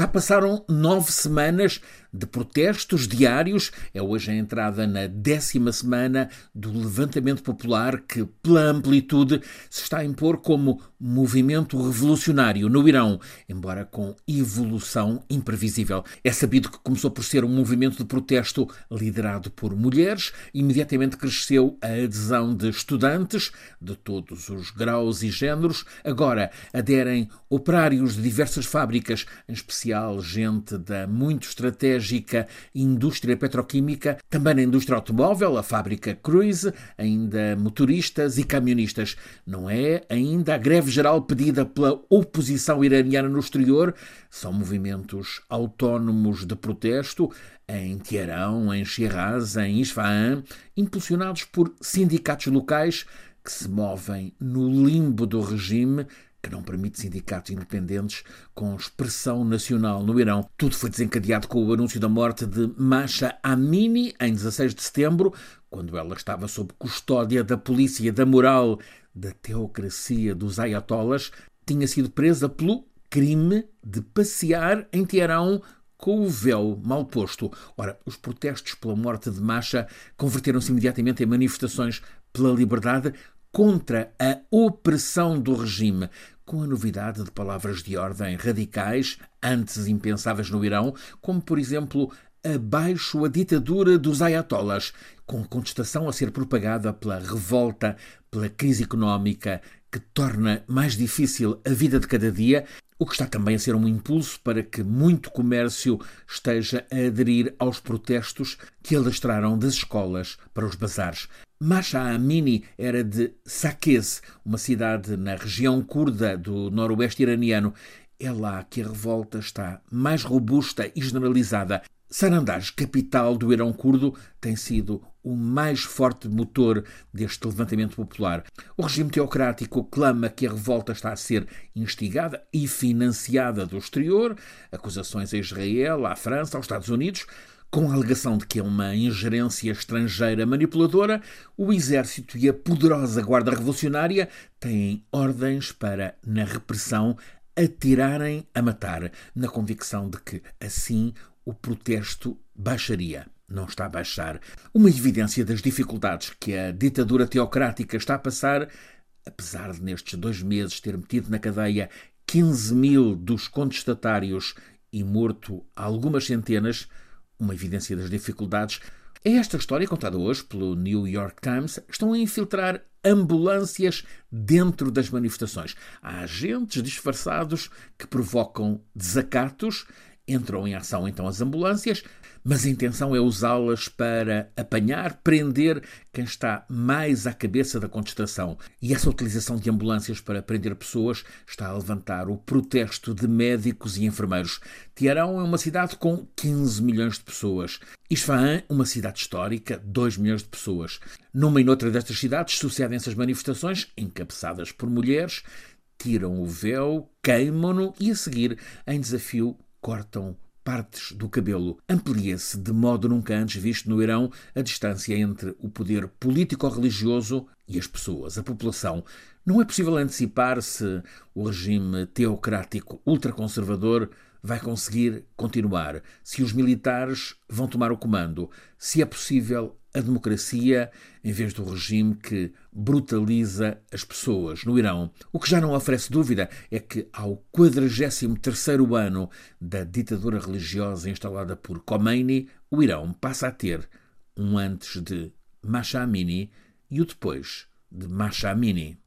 Já passaram nove semanas de protestos diários. É hoje a entrada na décima semana do levantamento popular que, pela amplitude, se está a impor como movimento revolucionário no Irão, embora com evolução imprevisível. É sabido que começou por ser um movimento de protesto liderado por mulheres, imediatamente cresceu a adesão de estudantes de todos os graus e géneros. Agora aderem operários de diversas fábricas, em especial gente da muito estratégica indústria petroquímica, também na indústria automóvel, a fábrica Cruise, ainda motoristas e camionistas. Não é ainda a greve geral pedida pela oposição iraniana no exterior, são movimentos autónomos de protesto em Teherão, em Shiraz, em Isfahan, impulsionados por sindicatos locais que se movem no limbo do regime que não permite sindicatos independentes com expressão nacional no Irão. Tudo foi desencadeado com o anúncio da morte de Masha Amini em 16 de setembro, quando ela estava sob custódia da polícia da moral da teocracia dos ayatollahs, tinha sido presa pelo crime de passear em Teherão com o véu mal posto. Ora, os protestos pela morte de Masha converteram-se imediatamente em manifestações pela liberdade contra a opressão do regime, com a novidade de palavras de ordem radicais, antes impensáveis no Irão, como, por exemplo, abaixo a ditadura dos ayatollahs, com contestação a ser propagada pela revolta, pela crise económica que torna mais difícil a vida de cada dia, o que está também a ser um impulso para que muito comércio esteja a aderir aos protestos que alastraram das escolas para os bazares. Masha Amini era de Saqqez, uma cidade na região curda do noroeste iraniano. É lá que a revolta está mais robusta e generalizada. Sarandaj, capital do Irão curdo, tem sido o mais forte motor deste levantamento popular. O regime teocrático clama que a revolta está a ser instigada e financiada do exterior, acusações a Israel, à França, aos Estados Unidos. Com a alegação de que é uma ingerência estrangeira manipuladora, o exército e a poderosa guarda revolucionária têm ordens para, na repressão, atirarem a matar, na convicção de que, assim, o protesto baixaria. Não está a baixar. Uma evidência das dificuldades que a ditadura teocrática está a passar, apesar de nestes dois meses ter metido na cadeia 15 mil dos contestatários e morto algumas centenas, uma evidência das dificuldades. É esta história contada hoje pelo New York Times. Estão a infiltrar ambulâncias dentro das manifestações. Há agentes disfarçados que provocam desacatos Entram em ação então as ambulâncias, mas a intenção é usá-las para apanhar, prender quem está mais à cabeça da contestação. E essa utilização de ambulâncias para prender pessoas está a levantar o protesto de médicos e enfermeiros. Teherão é uma cidade com 15 milhões de pessoas. Isfahan, uma cidade histórica, 2 milhões de pessoas. Numa e noutra destas cidades sucedem-se as manifestações, encabeçadas por mulheres, tiram o véu, queimam-no e a seguir, em desafio, cortam partes do cabelo. Amplia-se de modo nunca antes visto no Irão a distância entre o poder político-religioso e as pessoas, a população. Não é possível antecipar se o regime teocrático ultraconservador vai conseguir continuar, se os militares vão tomar o comando, se é possível a democracia em vez do regime que brutaliza as pessoas no Irão. O que já não oferece dúvida é que ao 43º ano da ditadura religiosa instalada por Khomeini, o Irão passa a ter um antes de Masha Amini e o depois de Masha Amini.